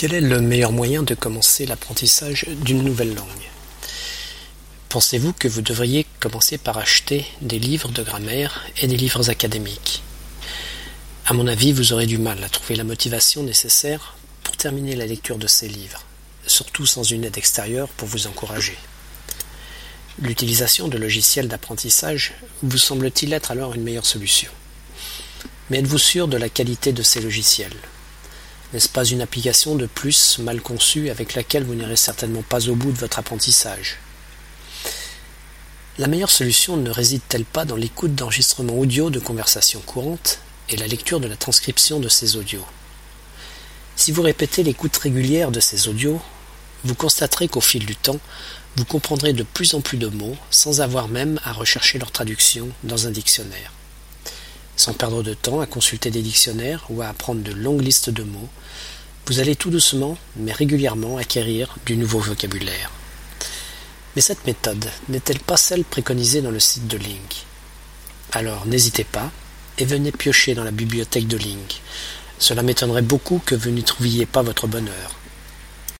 Quel est le meilleur moyen de commencer l'apprentissage d'une nouvelle langue? Pensez-vous que vous devriez commencer par acheter des livres de grammaire et des livres académiques? À mon avis, vous aurez du mal à trouver la motivation nécessaire pour terminer la lecture de ces livres, surtout sans une aide extérieure pour vous encourager. L'utilisation de logiciels d'apprentissage vous semble-t-il être alors une meilleure solution? Mais êtes-vous sûr de la qualité de ces logiciels? N'est-ce pas une application de plus mal conçue avec laquelle vous n'irez certainement pas au bout de votre apprentissage? La meilleure solution ne réside-t-elle pas dans l'écoute d'enregistrements audio de conversations courantes et la lecture de la transcription de ces audios? Si vous répétez l'écoute régulière de ces audios, vous constaterez qu'au fil du temps, vous comprendrez de plus en plus de mots sans avoir même à rechercher leur traduction dans un dictionnaire sans perdre de temps à consulter des dictionnaires ou à apprendre de longues listes de mots, vous allez tout doucement, mais régulièrement acquérir du nouveau vocabulaire. Mais cette méthode n'est-elle pas celle préconisée dans le site de Link Alors n'hésitez pas et venez piocher dans la bibliothèque de Link. Cela m'étonnerait beaucoup que vous n'y trouviez pas votre bonheur.